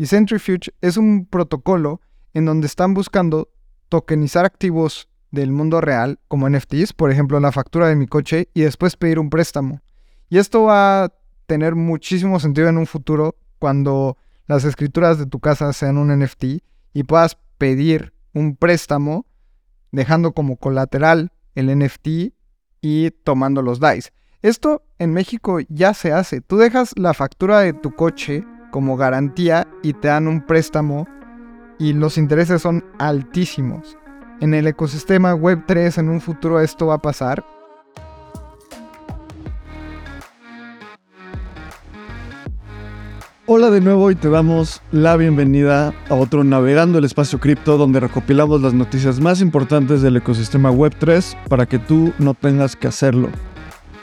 Y Centrifuge es un protocolo en donde están buscando tokenizar activos del mundo real, como NFTs, por ejemplo, la factura de mi coche, y después pedir un préstamo. Y esto va a tener muchísimo sentido en un futuro cuando las escrituras de tu casa sean un NFT y puedas pedir un préstamo dejando como colateral el NFT y tomando los DICE. Esto en México ya se hace. Tú dejas la factura de tu coche como garantía y te dan un préstamo y los intereses son altísimos. En el ecosistema Web3 en un futuro esto va a pasar. Hola de nuevo y te damos la bienvenida a otro Navegando el Espacio Cripto donde recopilamos las noticias más importantes del ecosistema Web3 para que tú no tengas que hacerlo.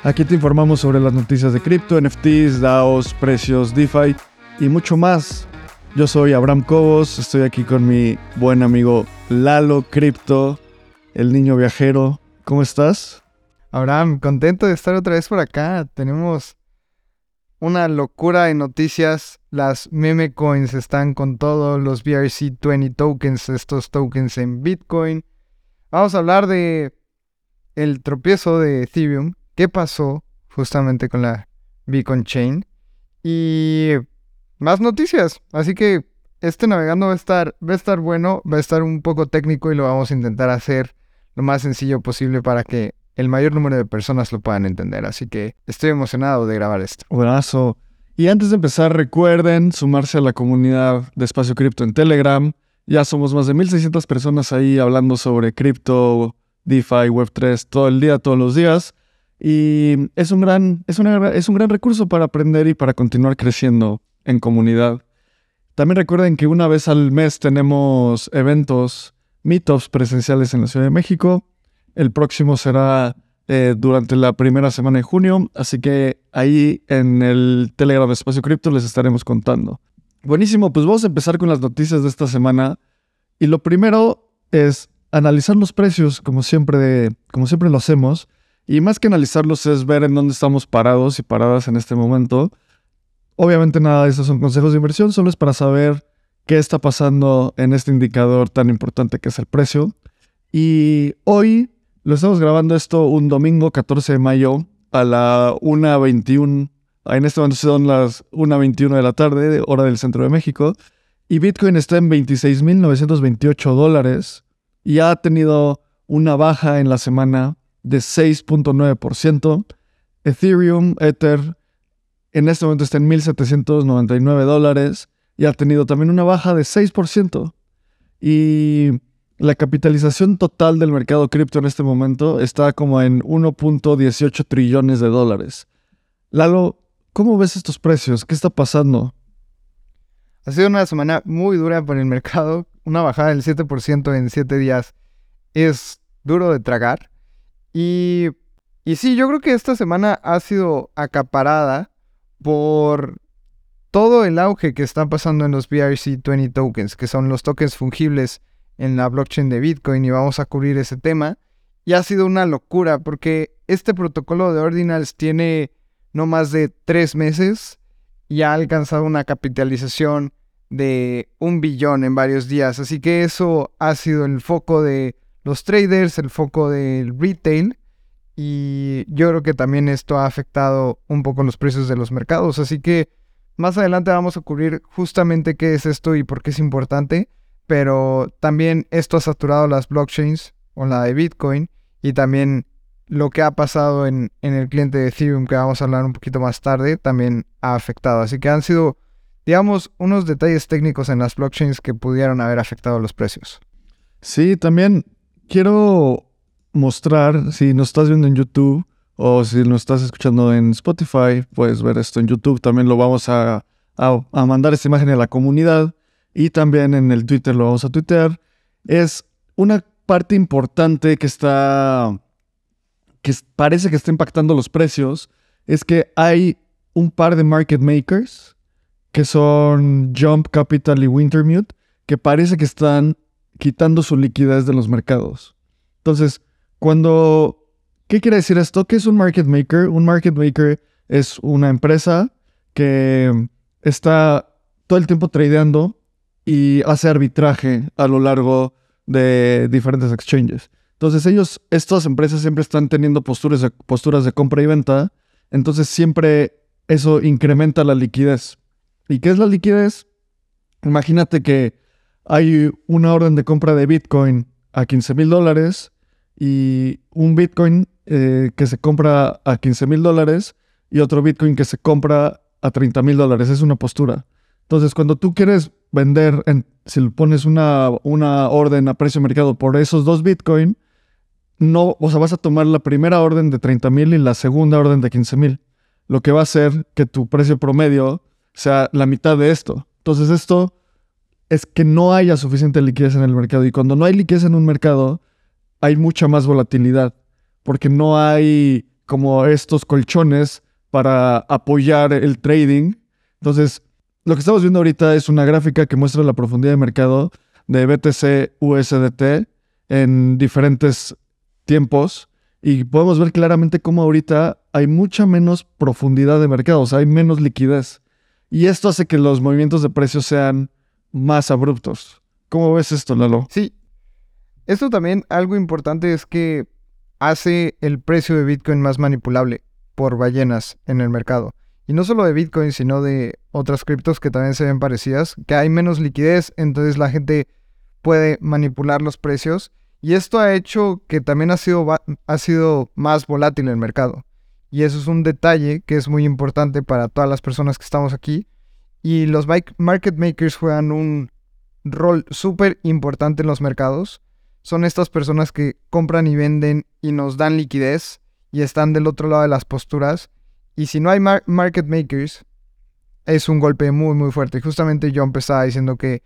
Aquí te informamos sobre las noticias de cripto, NFTs, DAOs, precios, DeFi y mucho más. Yo soy Abraham Cobos, estoy aquí con mi buen amigo Lalo Cripto, el niño viajero. ¿Cómo estás? Abraham, contento de estar otra vez por acá. Tenemos una locura de noticias. Las meme coins están con todos los BRC20 tokens, estos tokens en Bitcoin. Vamos a hablar de el tropiezo de Ethereum, qué pasó justamente con la Bitcoin Chain y más noticias. Así que este navegando va a estar va a estar bueno, va a estar un poco técnico y lo vamos a intentar hacer lo más sencillo posible para que el mayor número de personas lo puedan entender. Así que estoy emocionado de grabar esto. Buenazo. Y antes de empezar, recuerden sumarse a la comunidad de Espacio Cripto en Telegram. Ya somos más de 1600 personas ahí hablando sobre cripto, DeFi, Web3 todo el día, todos los días. Y es un gran, es, es un gran recurso para aprender y para continuar creciendo en comunidad. También recuerden que una vez al mes tenemos eventos, meetups presenciales en la Ciudad de México. El próximo será eh, durante la primera semana de junio, así que ahí en el Telegram de Espacio Cripto les estaremos contando. Buenísimo, pues vamos a empezar con las noticias de esta semana. Y lo primero es analizar los precios, como siempre, como siempre lo hacemos. Y más que analizarlos es ver en dónde estamos parados y paradas en este momento. Obviamente nada de estos son consejos de inversión, solo es para saber qué está pasando en este indicador tan importante que es el precio. Y hoy lo estamos grabando esto un domingo 14 de mayo a la 1.21. En este momento son las 1.21 de la tarde, hora del centro de México. Y Bitcoin está en 26.928 dólares y ha tenido una baja en la semana de 6.9%. Ethereum, Ether, en este momento está en 1.799 dólares y ha tenido también una baja de 6%. Y la capitalización total del mercado cripto en este momento está como en 1.18 trillones de dólares. Lalo, ¿cómo ves estos precios? ¿Qué está pasando? Ha sido una semana muy dura para el mercado. Una bajada del 7% en 7 días es duro de tragar. Y, y sí, yo creo que esta semana ha sido acaparada por todo el auge que está pasando en los BRC20 tokens, que son los tokens fungibles en la blockchain de Bitcoin y vamos a cubrir ese tema. Y ha sido una locura porque este protocolo de Ordinals tiene no más de tres meses y ha alcanzado una capitalización de un billón en varios días. Así que eso ha sido el foco de los traders, el foco del retail. Y yo creo que también esto ha afectado un poco los precios de los mercados. Así que más adelante vamos a cubrir justamente qué es esto y por qué es importante pero también esto ha saturado las blockchains o la de Bitcoin y también lo que ha pasado en, el cliente de Ethereum, que vamos a hablar un poquito más tarde, también ha afectado. Así que han sido, digamos, unos detalles técnicos en las blockchains que pudieron haber afectado los precios. Sí, también quiero mostrar, si nos estás viendo en YouTube o si nos estás escuchando en Spotify, puedes ver esto en YouTube. También lo vamos a, a mandar esta imagen a la comunidad y también en el Twitter lo vamos a tuitear, es una parte importante que está, que parece que está impactando los precios, es que hay un par de market makers, que son Jump Capital y Wintermute, que parece que están quitando su liquidez de los mercados. Entonces, cuando... ¿Qué quiere decir esto? ¿Qué es un market maker? Un market maker es una empresa que está todo el tiempo tradeando y hace arbitraje a lo largo de diferentes exchanges. Entonces ellos, estas empresas siempre están teniendo posturas de, posturas de compra y venta, entonces siempre eso incrementa la liquidez. ¿Y qué es la liquidez? Imagínate que hay una orden de compra de Bitcoin a 15 mil dólares y un Bitcoin eh, que se compra a 15 mil dólares y otro Bitcoin que se compra a 30 mil dólares. Es una postura. Entonces, cuando tú quieres vender, en, si pones una, una orden a precio mercado por esos dos Bitcoin, no, o sea, vas a tomar la primera orden de 30 mil y la segunda orden de 15 mil. Lo que va a hacer que tu precio promedio sea la mitad de esto. Entonces, esto es que no haya suficiente liquidez en el mercado. Y cuando no hay liquidez en un mercado, hay mucha más volatilidad. Porque no hay como estos colchones para apoyar el trading. Entonces, lo que estamos viendo ahorita es una gráfica que muestra la profundidad de mercado de BTC USDT en diferentes tiempos y podemos ver claramente cómo ahorita hay mucha menos profundidad de mercado, o sea, hay menos liquidez. Y esto hace que los movimientos de precios sean más abruptos. ¿Cómo ves esto, Lalo? Sí. Esto también, algo importante es que hace el precio de Bitcoin más manipulable por ballenas en el mercado. Y no solo de Bitcoin, sino de otras criptos que también se ven parecidas, que hay menos liquidez, entonces la gente puede manipular los precios. Y esto ha hecho que también ha sido, ha sido más volátil el mercado. Y eso es un detalle que es muy importante para todas las personas que estamos aquí. Y los market makers juegan un rol súper importante en los mercados. Son estas personas que compran y venden y nos dan liquidez y están del otro lado de las posturas y si no hay market makers, es un golpe muy, muy fuerte. Justamente yo empezaba diciendo que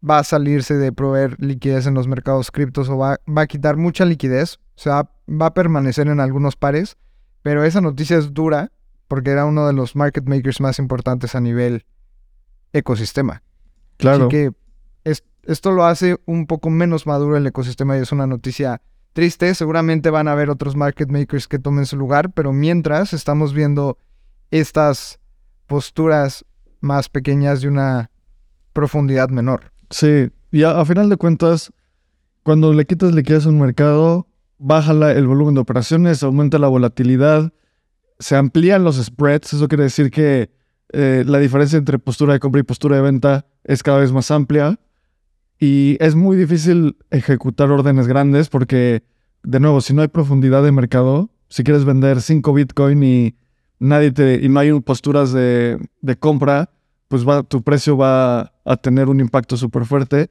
va a salirse de proveer liquidez en los mercados criptos o va, va a quitar mucha liquidez. O sea, va a permanecer en algunos pares. Pero esa noticia es dura porque era uno de los market makers más importantes a nivel ecosistema. Claro. Así que esto lo hace un poco menos maduro el ecosistema y es una noticia triste. Seguramente van a haber otros market makers que tomen su lugar, pero mientras estamos viendo estas posturas más pequeñas de una profundidad menor. Sí, y a, final de cuentas, cuando le quitas liquidez a un mercado, baja el volumen de operaciones, aumenta la volatilidad, se amplían los spreads, eso quiere decir que eh, la diferencia entre postura de compra y postura de venta es cada vez más amplia. Y es muy difícil ejecutar órdenes grandes porque, de nuevo, si no hay profundidad de mercado, si quieres vender 5 Bitcoin y nadie te, y no hay posturas de, compra, pues va, tu precio va a tener un impacto súper fuerte.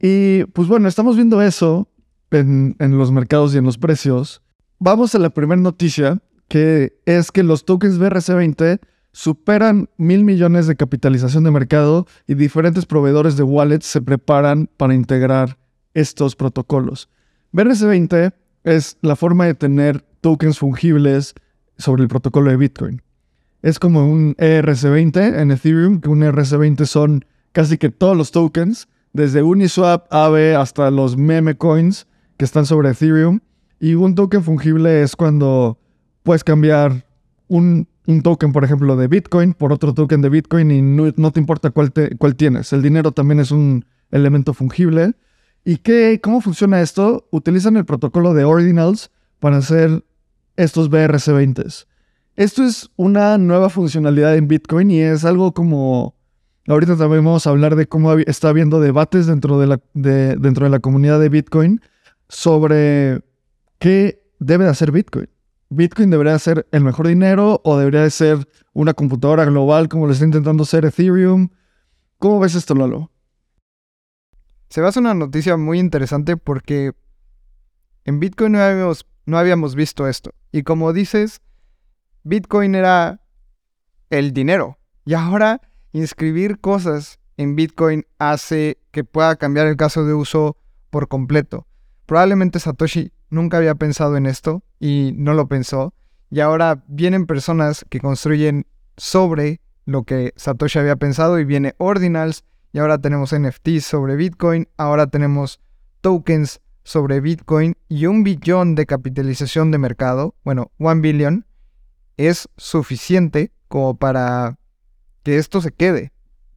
Y pues bueno, estamos viendo eso en, en, los mercados y en los precios. Vamos a la primera noticia, que es que los tokens BRC20 superan mil millones de capitalización de mercado y diferentes proveedores de wallets se preparan para integrar estos protocolos. BRC20 es la forma de tener tokens fungibles sobre el protocolo de Bitcoin. Es como un ERC20 en Ethereum, que un ERC20 son casi que todos los tokens, desde Uniswap, Aave hasta los meme coins que están sobre Ethereum. Y un token fungible es cuando puedes cambiar un un token, por ejemplo, de Bitcoin por otro token de Bitcoin y no, te importa cuál, cuál tienes. El dinero también es un elemento fungible. ¿Y qué, cómo funciona esto? Utilizan el protocolo de Ordinals para hacer estos BRC20s. Esto es una nueva funcionalidad en Bitcoin y es algo como... Ahorita también vamos a hablar de cómo está habiendo debates dentro de la, dentro de la comunidad de Bitcoin sobre qué debe de hacer Bitcoin. Bitcoin debería ser el mejor dinero o debería ser una computadora global como lo está intentando ser Ethereum. ¿Cómo ves esto, Lalo? Se basa una noticia muy interesante porque en Bitcoin no habíamos, no habíamos visto esto. Y como dices, Bitcoin era el dinero. Y ahora inscribir cosas en Bitcoin hace que pueda cambiar el caso de uso por completo. Probablemente Satoshi nunca había pensado en esto y no lo pensó. Y ahora vienen personas que construyen sobre lo que Satoshi había pensado y viene Ordinals y ahora tenemos NFTs sobre Bitcoin, ahora tenemos tokens sobre Bitcoin y un billón de capitalización de mercado, bueno, one billion, es suficiente como para que esto se quede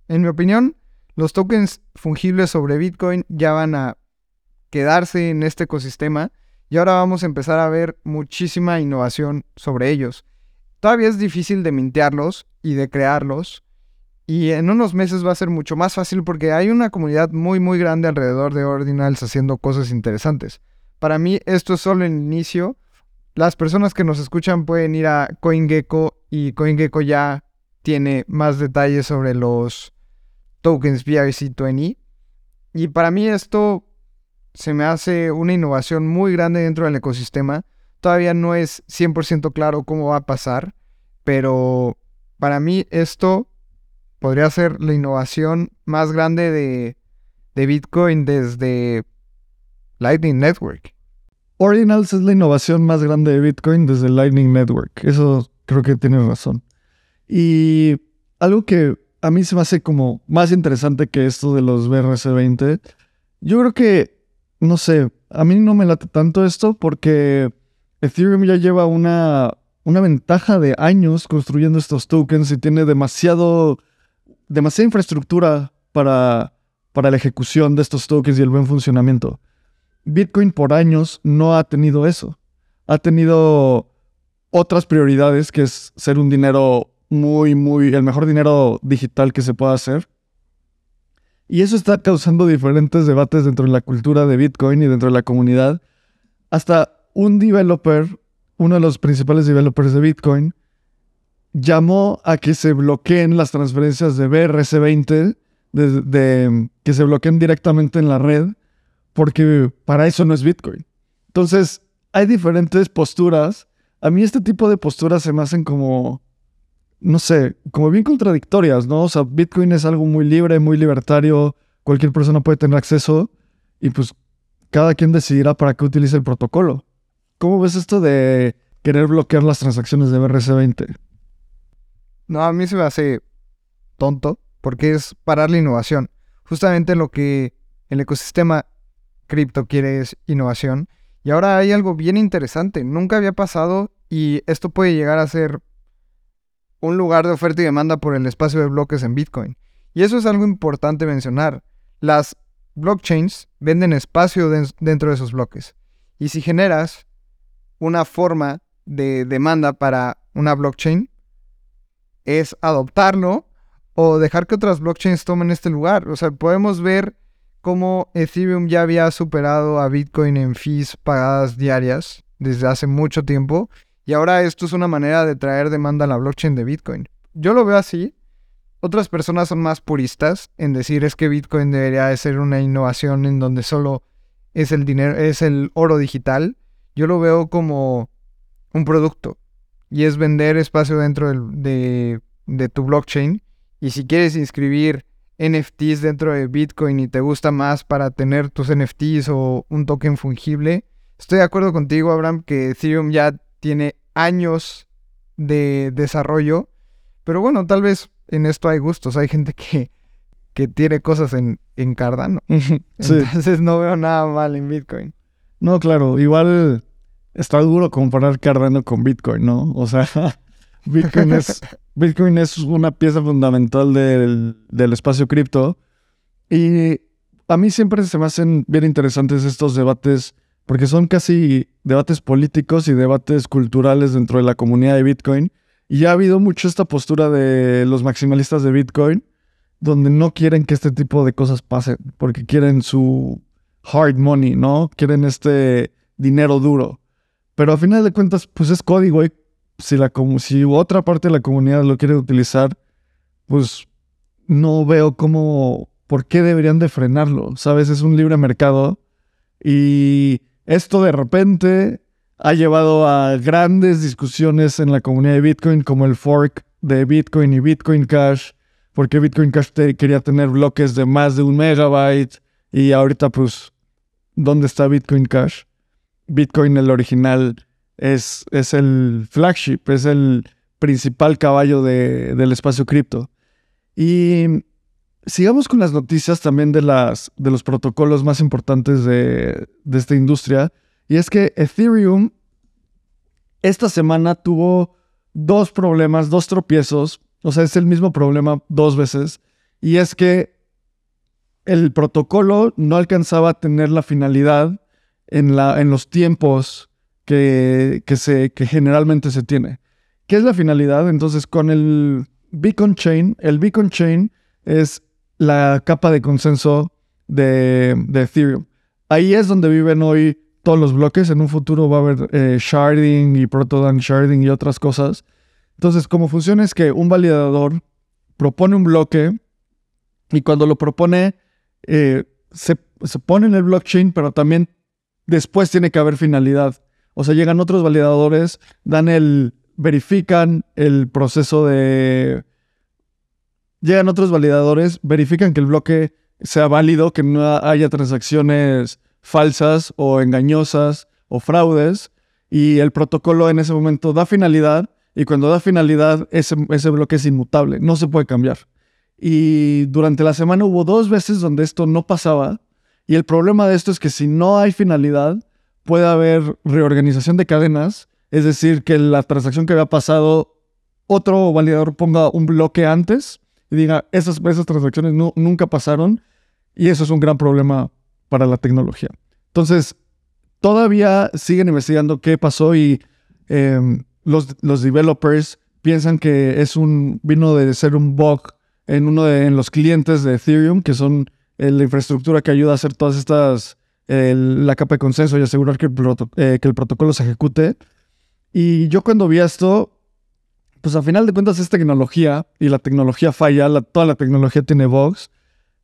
En mi opinión, los tokens fungibles sobre Bitcoin ya van a quedarse en este ecosistema y ahora vamos a empezar a ver muchísima innovación sobre ellos. Todavía es difícil de mintearlos y de crearlos y en unos meses va a ser mucho más fácil porque hay una comunidad muy muy grande alrededor de Ordinals haciendo cosas interesantes. Para mí esto es solo el inicio. Las personas que nos escuchan pueden ir a CoinGecko y CoinGecko ya tiene más detalles sobre los tokens BRC20. Y para mí esto se me hace una innovación muy grande dentro del ecosistema. Todavía no es 100% claro cómo va a pasar, pero para mí esto podría ser la innovación más grande de, de Bitcoin desde Lightning Network. Ordinals es la innovación más grande de Bitcoin desde Lightning Network. Eso creo que tiene razón. Y algo que a mí se me hace como más interesante que esto de los BRC20, yo creo que no sé, a mí no me late tanto esto porque Ethereum ya lleva una, una ventaja de años construyendo estos tokens y tiene demasiado, demasiada infraestructura para, para la ejecución de estos tokens y el buen funcionamiento. Bitcoin por años no ha tenido eso. Ha tenido otras prioridades, que es ser un dinero muy, muy, el mejor dinero digital que se pueda hacer. Y eso está causando diferentes debates dentro de la cultura de Bitcoin y dentro de la comunidad. Hasta un developer, uno de los principales developers de Bitcoin, llamó a que se bloqueen las transferencias de BRC20, de, que se bloqueen directamente en la red, porque para eso no es Bitcoin. Entonces, hay diferentes posturas. A mí este tipo de posturas se me hacen como no sé, como bien contradictorias, ¿no? O sea, Bitcoin es algo muy libre, muy libertario, cualquier persona puede tener acceso y pues cada quien decidirá para qué utiliza el protocolo. ¿Cómo ves esto de querer bloquear las transacciones de BRC20? No, a mí se me hace tonto porque es parar la innovación. Justamente lo que el ecosistema cripto quiere es innovación. Y ahora hay algo bien interesante. Nunca había pasado y esto puede llegar a ser un lugar de oferta y demanda por el espacio de bloques en Bitcoin. Y eso es algo importante mencionar. Las blockchains venden espacio dentro de esos bloques. Y si generas una forma de demanda para una blockchain, es adoptarlo o dejar que otras blockchains tomen este lugar. O sea, podemos ver cómo Ethereum ya había superado a Bitcoin en fees pagadas diarias desde hace mucho tiempo y ahora esto es una manera de traer demanda a la blockchain de Bitcoin. Yo lo veo así. Otras personas son más puristas en decir es que Bitcoin debería de ser una innovación en donde solo es el dinero, es el oro digital. Yo lo veo como un producto y es vender espacio dentro de, de tu blockchain. Y si quieres inscribir NFTs dentro de Bitcoin y te gusta más para tener tus NFTs o un token fungible, estoy de acuerdo contigo, Abraham, que Ethereum ya tiene años de desarrollo, pero bueno, tal vez en esto hay gustos, hay gente que, que tiene cosas en, en Cardano. Entonces no veo nada mal en Bitcoin. No, claro, igual está duro comparar Cardano con Bitcoin, ¿no? O sea, Bitcoin es, Bitcoin es una pieza fundamental del, del espacio cripto y a mí siempre se me hacen bien interesantes estos debates porque son casi debates políticos y debates culturales dentro de la comunidad de Bitcoin. Y ya ha habido mucho esta postura de los maximalistas de Bitcoin, donde no quieren que este tipo de cosas pasen, porque quieren su hard money, ¿no? Quieren este dinero duro. Pero a final de cuentas, pues es código y si, la, si otra parte de la comunidad lo quiere utilizar, pues no veo cómo, por qué deberían de frenarlo, ¿sabes? Es un libre mercado y esto de repente ha llevado a grandes discusiones en la comunidad de Bitcoin, como el fork de Bitcoin y Bitcoin Cash, porque Bitcoin Cash quería tener bloques de más de un megabyte y ahorita pues, ¿dónde está Bitcoin Cash? Bitcoin, el original, es, es el flagship, es el principal caballo del espacio cripto. Y sigamos con las noticias también de, las, de los protocolos más importantes de, esta industria. Y es que Ethereum esta semana tuvo dos problemas, dos tropiezos. O sea, es el mismo problema dos veces. Y es que el protocolo no alcanzaba a tener la finalidad en, la, en los tiempos que, que, se, que generalmente se tiene. ¿Qué es la finalidad? Entonces, con el Beacon Chain, el Beacon Chain es la capa de consenso de, Ethereum. Ahí es donde viven hoy todos los bloques. En un futuro va a haber eh, sharding y proto sharding y otras cosas. Entonces, cómo funciona es que un validador propone un bloque y cuando lo propone, eh, se, se, pone en el blockchain, pero también después tiene que haber finalidad. O sea, llegan otros validadores, dan el, verifican el proceso de... Llegan otros validadores, verifican que el bloque sea válido, que no haya transacciones falsas o engañosas o fraudes, y el protocolo en ese momento da finalidad, y cuando da finalidad, ese, ese bloque es inmutable, no se puede cambiar. Y durante la semana hubo dos veces donde esto no pasaba. Y el problema de esto es que si no hay finalidad, puede haber reorganización de cadenas. Es decir, que la transacción que había pasado, otro validador ponga un bloque antes y diga, esas, esas transacciones nunca pasaron. Y eso es un gran problema para la tecnología. Entonces, todavía siguen investigando qué pasó y em, los, los developers piensan que es un, vino de ser un bug en uno de en los clientes de Ethereum, que son eh, la infraestructura que ayuda a hacer todas estas, la capa de consenso y asegurar que el, eh, que el protocolo se ejecute. Y yo cuando vi esto, pues a final de cuentas es tecnología y la tecnología falla, toda la tecnología tiene bugs,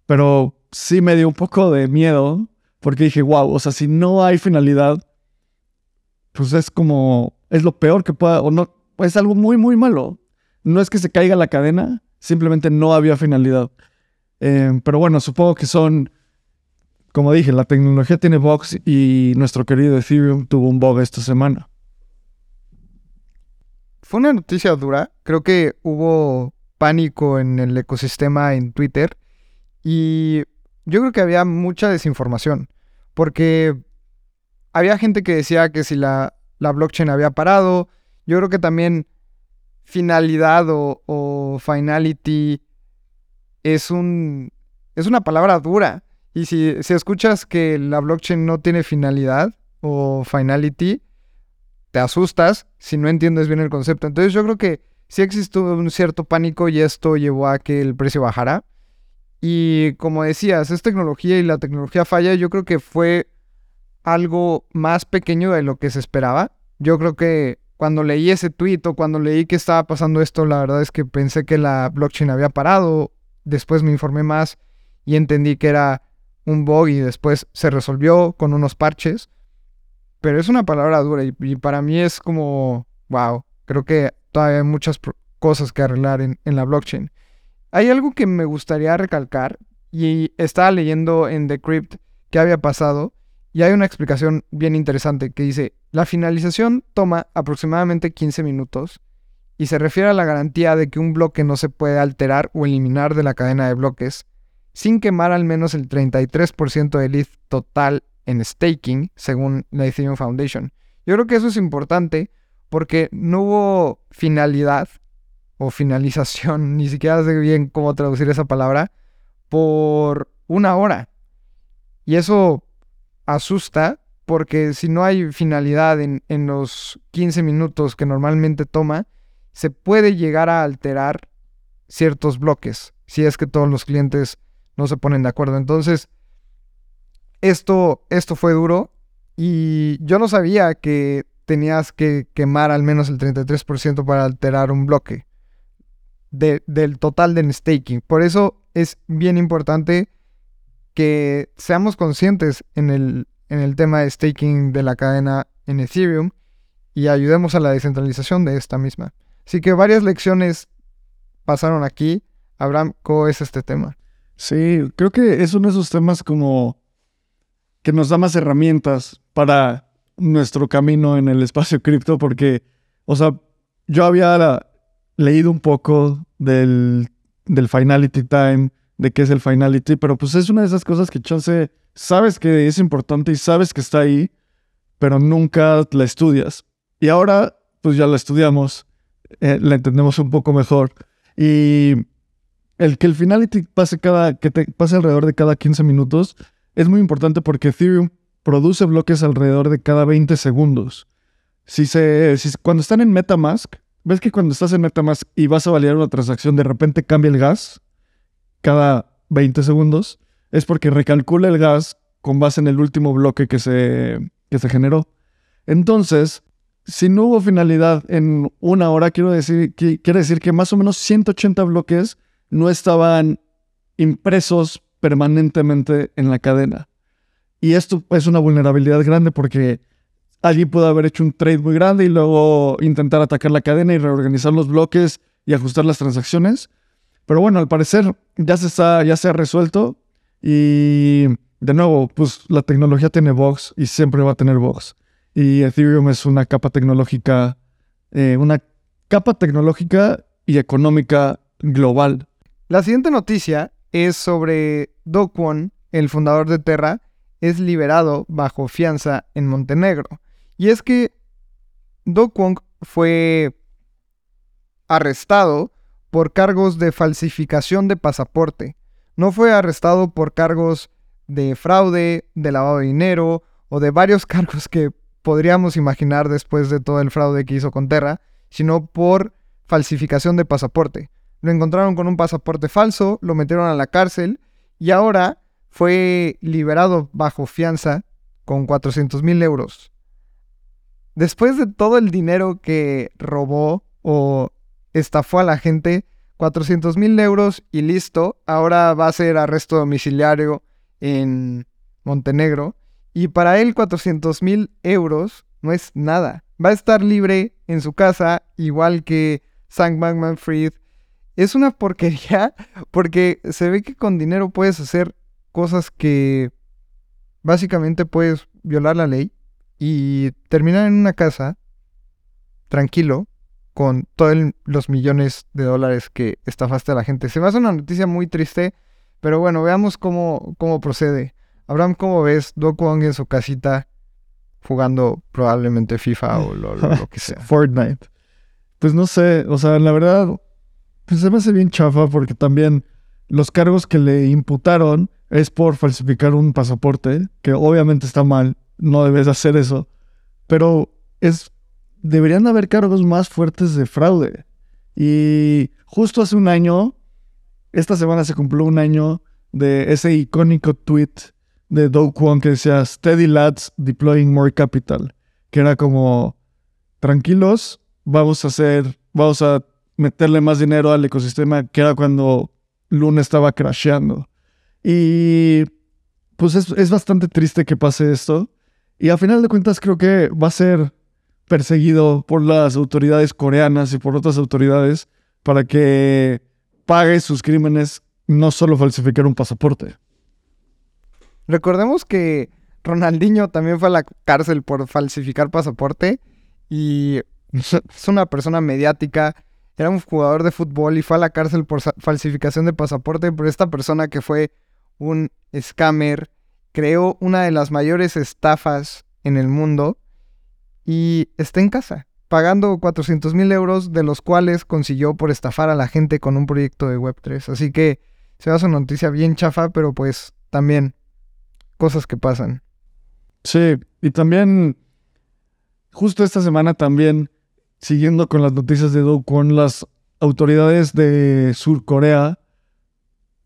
pero sí me dio un poco de miedo porque dije, wow, o sea, si no hay finalidad, pues es como, es lo peor que pueda, o no, es algo muy, muy malo. No es que se caiga la cadena, Simplemente no había finalidad. Eh, pero bueno, supongo que son, como dije, la tecnología tiene bugs y nuestro querido Ethereum tuvo un bug esta semana. Fue una noticia dura. Creo que hubo pánico en el ecosistema en Twitter y yo creo que había mucha desinformación porque había gente que decía que si la, blockchain había parado, yo creo que también finalidad o, finality es un es una palabra dura. Y si, si, escuchas que la blockchain no tiene finalidad o finality, te asustas si no entiendes bien el concepto. Entonces yo creo que sí existió un cierto pánico y esto llevó a que el precio bajara. Y como decías, es tecnología y la tecnología falla. Yo creo que fue algo más pequeño de lo que se esperaba. Yo creo que cuando leí ese tweet o cuando leí que estaba pasando esto, la verdad es que pensé que la blockchain había parado. Después me informé más y entendí que era un bug y después se resolvió con unos parches. Pero es una palabra dura y, para mí es como, wow, creo que todavía hay muchas cosas que arreglar en, en la blockchain. Hay algo que me gustaría recalcar y estaba leyendo en Decrypt qué había pasado y hay una explicación bien interesante que dice, la finalización toma aproximadamente 15 minutos y se refiere a la garantía de que un bloque no se puede alterar o eliminar de la cadena de bloques sin quemar al menos el 33% del ETH total en staking, según la Ethereum Foundation. Yo creo que eso es importante porque no hubo finalidad o finalización, ni siquiera sé bien cómo traducir esa palabra, por una hora. Y eso asusta porque si no hay finalidad en, los 15 minutos que normalmente toma, se puede llegar a alterar ciertos bloques si es que todos los clientes no se ponen de acuerdo. Entonces, esto, esto fue duro y yo no sabía que tenías que quemar al menos el 33% para alterar un bloque del total de staking. Por eso es bien importante que seamos conscientes en el, en el tema de staking de la cadena en Ethereum y ayudemos a la descentralización de esta misma. Así que varias lecciones pasaron aquí. Abraham, ¿cómo es este tema? Sí, creo que es uno de esos temas como que nos da más herramientas para nuestro camino en el espacio cripto porque, o sea, yo había leído un poco del, del Finality Time, de qué es el finality, pero pues es una de esas cosas que chance sabes que es importante y sabes que está ahí, pero nunca la estudias. Y ahora pues ya la estudiamos, eh, la entendemos un poco mejor. Y el que el finality pase, cada, que te pase alrededor de cada 15 minutos es muy importante porque Ethereum produce bloques alrededor de cada 20 segundos. Si se, cuando están en Metamask, ves que cuando estás en Metamask y vas a validar una transacción, de repente cambia el gas cada 20 segundos, es porque recalcula el gas con base en el último bloque que se, que se generó. Entonces, si no hubo finalidad en una hora, quiero decir, quiere decir que más o menos 180 bloques no estaban impresos permanentemente en la cadena. Y esto es una vulnerabilidad grande porque allí puede haber hecho un trade muy grande y luego intentar atacar la cadena y reorganizar los bloques y ajustar las transacciones. Pero bueno, al parecer ya se, está, ya se ha resuelto y de nuevo, pues la tecnología tiene bugs y siempre va a tener bugs. Y Ethereum es una capa tecnológica, eh, una capa tecnológica y económica global. La siguiente noticia es sobre Do Kwon, el fundador de Terra, es liberado bajo fianza en Montenegro. Y es que Do Kwon fue arrestado por cargos de falsificación de pasaporte. No fue arrestado por cargos de fraude, de lavado de dinero o de varios cargos que podríamos imaginar después de todo el fraude que hizo con Terra, sino por falsificación de pasaporte. Lo encontraron con un pasaporte falso, lo metieron a la cárcel y ahora fue liberado bajo fianza con 400 mil euros. Después de todo el dinero que robó o estafó a la gente, 400 mil euros y listo, ahora va a ser arresto domiciliario en Montenegro. Y para él 400 mil euros no es nada. Va a estar libre en su casa, igual que Sam Bankman Fried. Es una porquería porque se ve que con dinero puedes hacer cosas que básicamente puedes violar la ley y terminar en una casa tranquilo con todos los millones de dólares que estafaste a la gente. Se me hace una noticia muy triste, pero bueno, veamos cómo, cómo procede. Abraham, ¿cómo ves Do Kwon en su casita jugando probablemente FIFA o lo, que sea? Fortnite. Pues no sé, o sea, la verdad, pues se me hace bien chafa porque también los cargos que le imputaron es por falsificar un pasaporte, que obviamente está mal, no debes hacer eso, pero es deberían haber cargos más fuertes de fraude. Y justo hace un año, esta semana se cumplió un año de ese icónico tweet de Do Kwon que decía Steady lads deploying more capital, que era como tranquilos, vamos a hacer, vamos a meterle más dinero al ecosistema, que era cuando Luna estaba crasheando. Y pues es, es bastante triste que pase esto. Y a final de cuentas creo que va a ser perseguido por las autoridades coreanas y por otras autoridades para que pague sus crímenes, no solo falsificar un pasaporte. Recordemos que Ronaldinho también fue a la cárcel por falsificar pasaporte y es una persona mediática, era un jugador de fútbol y fue a la cárcel por falsificación de pasaporte, pero esta persona que fue un scammer creó una de las mayores estafas en el mundo y está en casa, pagando 400 mil euros, de los cuales consiguió por estafar a la gente con un proyecto de Web3. Así que se va a una noticia bien chafa, pero pues también cosas que pasan. Sí, y también, justo esta semana también, siguiendo con las noticias de Do con las autoridades de Sur Corea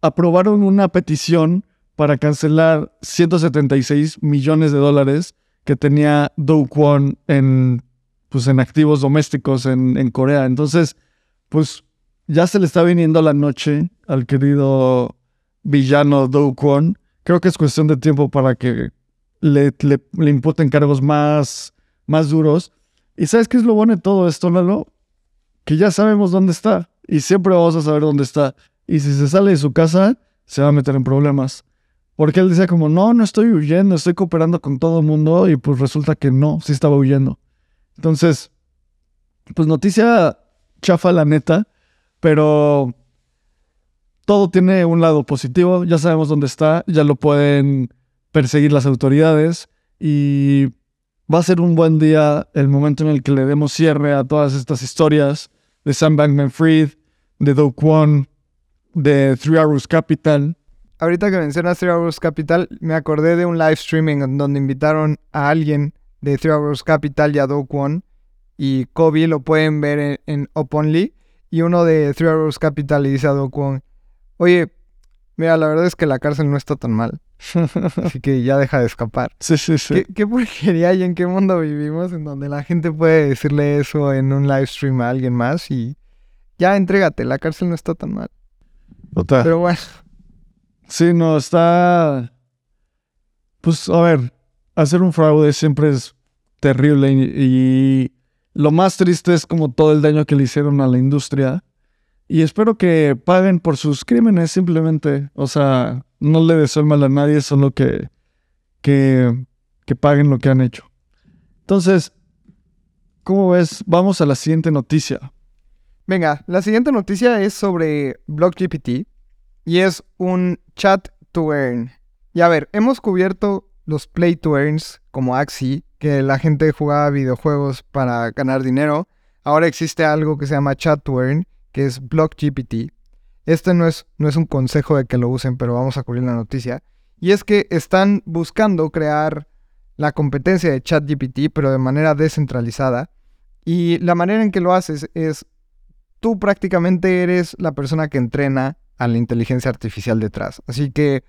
aprobaron una petición para cancelar 176 millones de dólares que tenía Do Kwon en, pues, en activos domésticos en, Corea. Entonces, pues ya se le está viniendo la noche al querido villano Do Kwon creo que es cuestión de tiempo para que le, le, imputen cargos más, más duros. ¿Y sabes qué es lo bueno de todo esto, Lalo? Que ya sabemos dónde está y siempre vamos a saber dónde está. Y si se sale de su casa, se va a meter en problemas. Porque él decía como, no, no estoy huyendo, estoy cooperando con todo el mundo y pues resulta que no, sí estaba huyendo. Entonces, pues noticia chafa la neta, pero todo tiene un lado positivo, ya sabemos dónde está, ya lo pueden perseguir las autoridades y va a ser un buen día el momento en el que le demos cierre a todas estas historias de Sam Bankman Fried, de Do Kwon, de Three Arrows Capital. Ahorita que mencionas Three Hours Capital, me acordé de un live streaming en donde invitaron a alguien de Three Hours Capital y a Do Kwon. Y Kobe lo pueden ver en, en Openly. Y uno de Three Hours Capital le dice a Do Kwon, oye, mira, la verdad es que la cárcel no está tan mal. Así que ya deja de escapar. Sí, sí, sí. ¿Qué, qué porquería y en qué mundo vivimos en donde la gente puede decirle eso en un live stream a alguien más y ya entrégate, la cárcel no está tan mal. Total. Pero bueno, Sí, no, está. Pues, a ver, hacer un fraude siempre es terrible y, y lo más triste es como todo el daño que le hicieron a la industria. Y espero que paguen por sus crímenes simplemente. O sea, no le deseo mal a nadie, solo que, que, que paguen lo que han hecho. Entonces, ¿cómo ves? Vamos a la siguiente noticia. venga, la siguiente noticia es sobre BlockGPT y es un chat to earn. Y a ver, hemos cubierto los play to earns como Axie, que la gente jugaba videojuegos para ganar dinero. Ahora existe algo que se llama chat to earn, que es BlockGPT. Este no es, no es un consejo de que lo usen, pero vamos a cubrir la noticia. Y es que están buscando crear la competencia de ChatGPT, pero de manera descentralizada. Y la manera en que lo haces es, tú prácticamente eres la persona que entrena a la inteligencia artificial detrás. Así que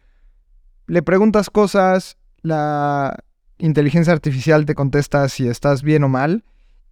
le preguntas cosas, la inteligencia artificial te contesta si estás bien o mal.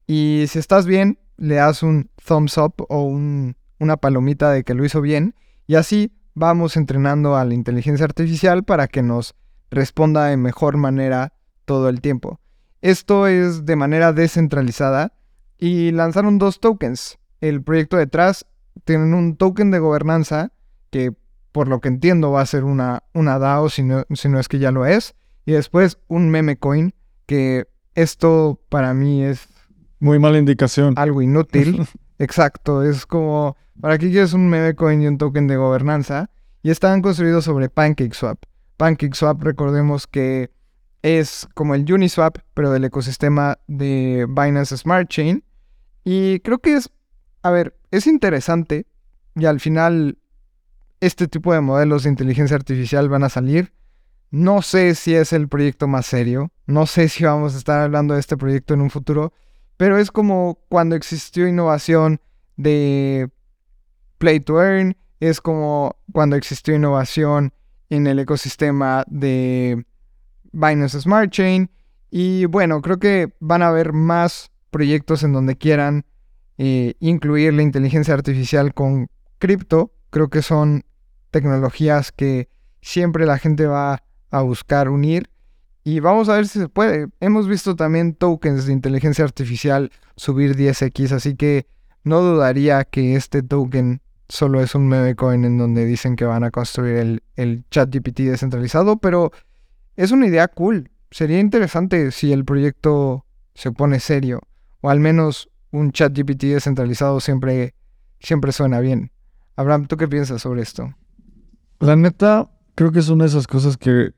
Y si estás bien, le das un thumbs up o un- una palomita de que lo hizo bien. Y así vamos entrenando a la inteligencia artificial para que nos responda de mejor manera todo el tiempo. Esto es de manera descentralizada y lanzaron dos tokens. El proyecto detrás tienen un token de gobernanza que por lo que entiendo va a ser una, una DAO si no, si no es que ya lo es. Y después un meme coin que esto para mí es Muy mala indicación. algo inútil. Exacto, es como, ¿para qué quieres un meme coin y un token de gobernanza? Y están construidos sobre PancakeSwap. PancakeSwap, recordemos que es como el Uniswap, pero del ecosistema de Binance Smart Chain. Y creo que es, a ver, es interesante y al final este tipo de modelos de inteligencia artificial van a salir. No sé si es el proyecto más serio, no sé si vamos a estar hablando de este proyecto en un futuro, pero es como cuando existió innovación de Play to Earn, es como cuando existió innovación en el ecosistema de Binance Smart Chain. Y bueno, creo que van a haber más proyectos en donde quieran eh, incluir la inteligencia artificial con cripto. Creo que son tecnologías que siempre la gente va a buscar unir. Y vamos a ver si se puede. Hemos visto también tokens de inteligencia artificial subir 10x, así que no dudaría que este token solo es un meme coin en donde dicen que van a construir el, el chat GPT descentralizado, pero es una idea cool. Sería interesante si el proyecto se pone serio, o al menos un chat GPT descentralizado siempre, siempre suena bien. Abraham, ¿tú qué piensas sobre esto? La neta, creo que es una de esas cosas que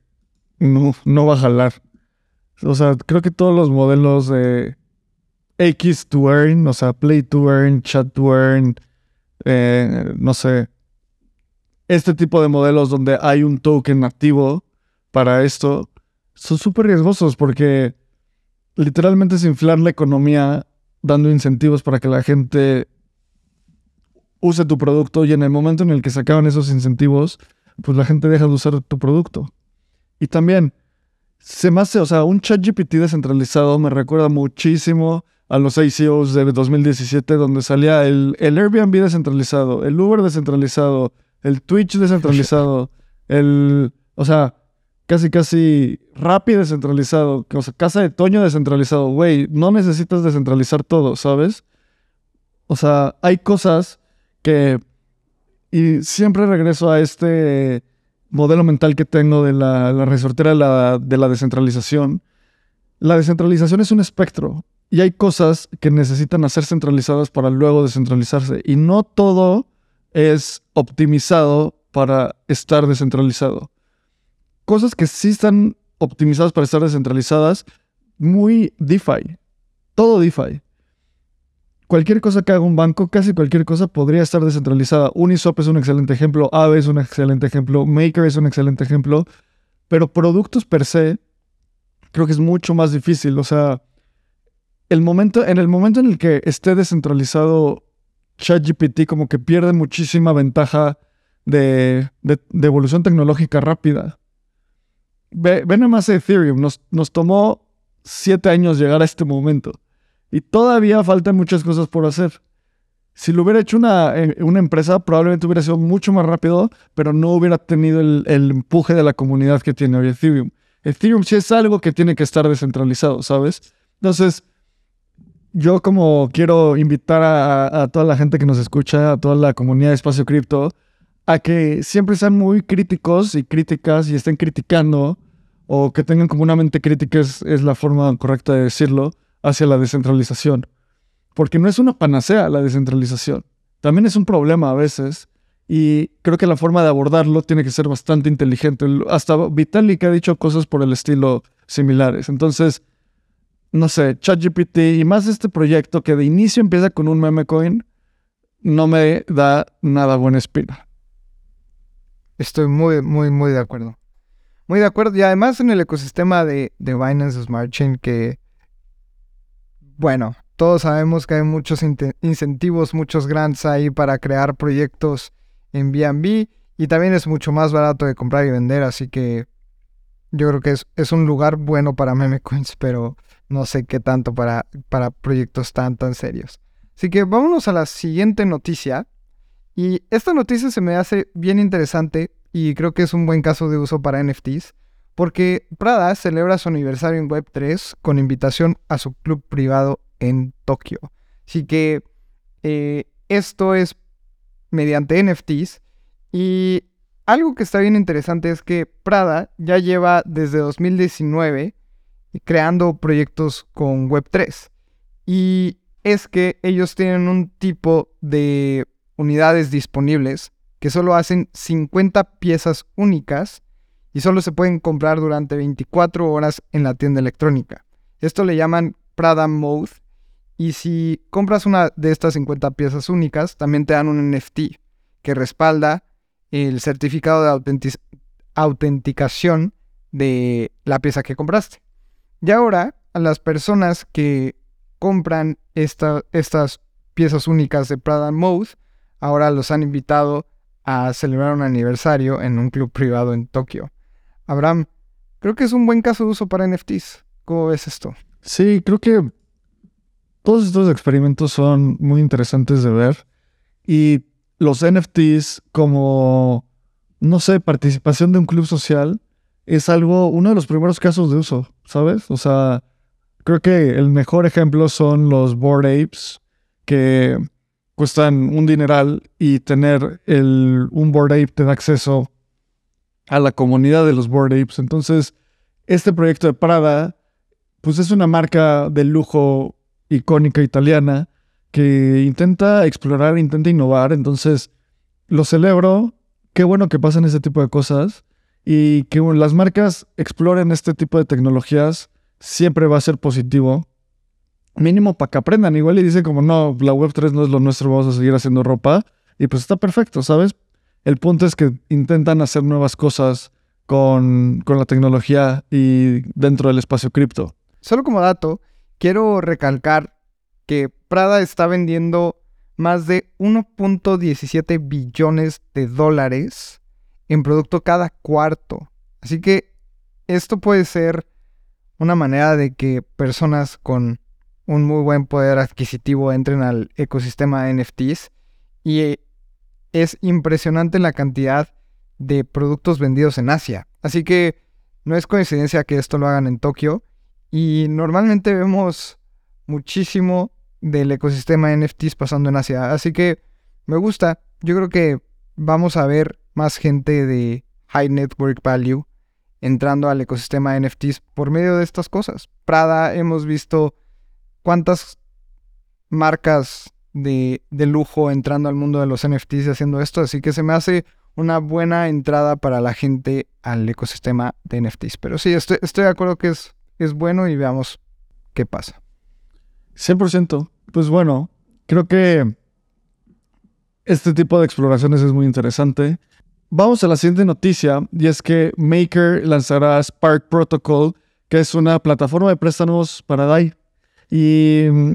no, no va a jalar. O sea, creo que todos los modelos de X to earn, o sea, play to earn, chat to earn, eh, no sé, este tipo de modelos donde hay un token nativo para esto, son súper riesgosos porque literalmente es inflar la economía dando incentivos para que la gente use tu producto y en el momento en el que se acaban esos incentivos, pues la gente deja de usar tu producto. Y también, se me hace, o sea, un chat GPT descentralizado me recuerda muchísimo a los ICOs de 2017, donde salía el, el Airbnb descentralizado, el Uber descentralizado, el Twitch descentralizado, el, o sea, casi casi Rappi descentralizado, o sea, Casa de Toño descentralizado, güey, no necesitas descentralizar todo, ¿sabes? O sea, hay cosas que, y siempre regreso a este modelo mental que tengo de la, resortera de la, de la descentralización. La descentralización es un espectro y hay cosas que necesitan ser centralizadas para luego descentralizarse. Y no todo es optimizado para estar descentralizado. Cosas que sí están optimizadas para estar descentralizadas, muy DeFi. Todo DeFi. Cualquier cosa que haga un banco, casi cualquier cosa podría estar descentralizada. Uniswap es un excelente ejemplo, Aave es un excelente ejemplo, Maker es un excelente ejemplo, pero productos per se creo que es mucho más difícil. O sea, el momento, en el momento en el que esté descentralizado ChatGPT, como que pierde muchísima ventaja de, evolución tecnológica rápida. Ve, nada más Ethereum, nos tomó siete años llegar a este momento. Y todavía faltan muchas cosas por hacer. Si lo hubiera hecho una, eh, una, empresa, probablemente hubiera sido mucho más rápido, pero no hubiera tenido el, el, empuje de la comunidad que tiene hoy Ethereum. Ethereum sí es algo que tiene que estar descentralizado, ¿sabes? Entonces, yo como quiero invitar a, a, toda la gente que nos escucha, a toda la comunidad de Espacio Cripto, a que siempre sean muy críticos y críticas y estén criticando, o que tengan como una mente crítica, es, es la forma correcta de decirlo, hacia la descentralización. Porque no es una panacea la descentralización. También es un problema a veces. Y creo que la forma de abordarlo tiene que ser bastante inteligente. Hasta Vitalik ha dicho cosas por el estilo similares. Entonces, no sé, ChatGPT y más este proyecto que de inicio empieza con un meme coin, no me da nada buena espina. Estoy muy, muy, muy de acuerdo. Muy de acuerdo. Y además en el ecosistema de, de Binance Smart Chain que, bueno, todos sabemos que hay muchos incentivos, muchos grants ahí para crear proyectos en BNB y también es mucho más barato de comprar y vender, así que yo creo que es, es un lugar bueno para meme coins, pero no sé qué tanto para, para proyectos tan, tan serios. Así que vámonos a la siguiente noticia. Y esta noticia se me hace bien interesante y creo que es un buen caso de uso para NFTs, porque Prada celebra su aniversario en Web3 con invitación a su club privado en Tokio. Así que eh, esto es mediante NFTs y algo que está bien interesante es que Prada ya lleva desde 2019 creando proyectos con Web3 y es que ellos tienen un tipo de unidades disponibles que solo hacen 50 piezas únicas y solo se pueden comprar durante 24 horas en la tienda electrónica. Esto le llaman Prada Mode y si compras una de estas 50 piezas únicas, también te dan un NFT que respalda el certificado de autenticación de la pieza que compraste. Y ahora, a las personas que compran estas piezas únicas de Prada Mode, ahora los han invitado a celebrar un aniversario en un club privado en Tokio. Abraham, creo que es un buen caso de uso para NFTs. ¿Cómo ves esto? Sí, creo que todos estos experimentos son muy interesantes de ver y los NFTs como, no sé, participación de un club social es algo, uno de los primeros casos de uso, ¿sabes? O sea, creo que el mejor ejemplo son los Board Apes, que cuestan un dineral y tener el, un Board Ape te da acceso a la comunidad de los Board Apes. Entonces, este proyecto de Prada, pues es una marca de lujo icónica italiana que intenta explorar, intenta innovar. Entonces, lo celebro. Qué bueno que pasen ese tipo de cosas y que las marcas exploren este tipo de tecnologías siempre va a ser positivo mínimo para que aprendan. Igual y dice como, no, la Web3 no es lo nuestro, vamos a seguir haciendo ropa. Y pues está perfecto, ¿sabes? El punto es que intentan hacer nuevas cosas con, con la tecnología y dentro del espacio cripto. Solo como dato, quiero recalcar que Prada está vendiendo más de 1.17 billones de dólares en producto cada cuarto. Así que esto puede ser una manera de que personas con un muy buen poder adquisitivo entren al ecosistema de NFTs y eh, es impresionante la cantidad de productos vendidos en Asia. Así que no es coincidencia que esto lo hagan en Tokio y normalmente vemos muchísimo del ecosistema NFTs pasando en Asia. Así que me gusta. Yo creo que vamos a ver más gente de high network value entrando al ecosistema NFTs por medio de estas cosas. Prada hemos visto cuántas marcas de, lujo entrando al mundo de los NFTs y haciendo esto, así que se me hace una buena entrada para la gente al ecosistema de NFTs. Pero sí, estoy, estoy de acuerdo que es, es bueno y veamos qué pasa. 100%. Pues bueno, Creo que este tipo de exploraciones es muy interesante. Vamos a la siguiente noticia y es que Maker lanzará Spark Protocol, que es una plataforma de préstamos para DAI. Y mm,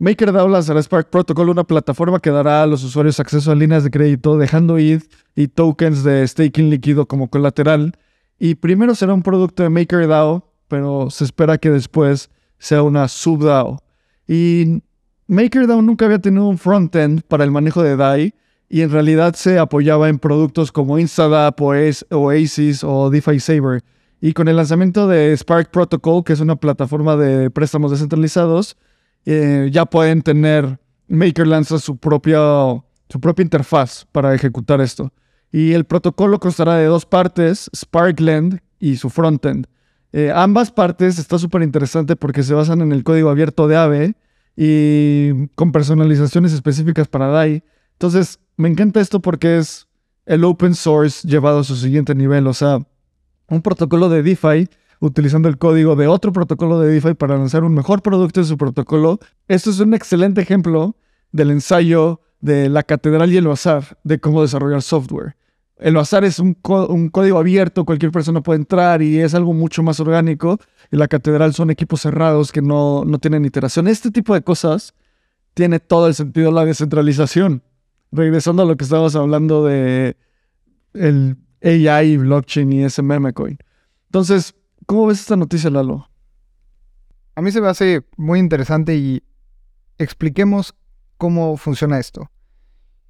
MakerDAO lanzará Spark Protocol, una plataforma que dará a los usuarios acceso a líneas de crédito dejando ETH y tokens de staking líquido como colateral. Y primero será un producto de MakerDAO, pero se espera que después sea una subDAO. Y MakerDAO nunca había tenido un frontend para el manejo de DAI y en realidad se apoyaba en productos como InstaDApp o Oasis o DeFi Saver. Y con el lanzamiento de Spark Protocol, que es una plataforma de préstamos descentralizados, eh, ya pueden tener, Maker lanza su propia, su propia interfaz para ejecutar esto. Y el protocolo constará de dos partes, Sparkland y su frontend. Eh, ambas partes está súper interesante porque se basan en el código abierto de AVE y con personalizaciones específicas para DAI. Entonces, me encanta esto porque es el open source llevado a su siguiente nivel. O sea, un protocolo de DeFi utilizando el código de otro protocolo de DeFi para lanzar un mejor producto en su protocolo. Esto es un excelente ejemplo del ensayo de la catedral y el bazar de cómo desarrollar software. El bazar es un, código abierto, cualquier persona puede entrar y es algo mucho más orgánico. Y la catedral son equipos cerrados que no, no tienen iteración. Este tipo de cosas tiene todo el sentido la descentralización. Regresando a lo que estábamos hablando de el AI, blockchain y ese coin. Entonces, ¿cómo ves esta noticia, Lalo? A mí se me hace muy interesante y expliquemos cómo funciona esto.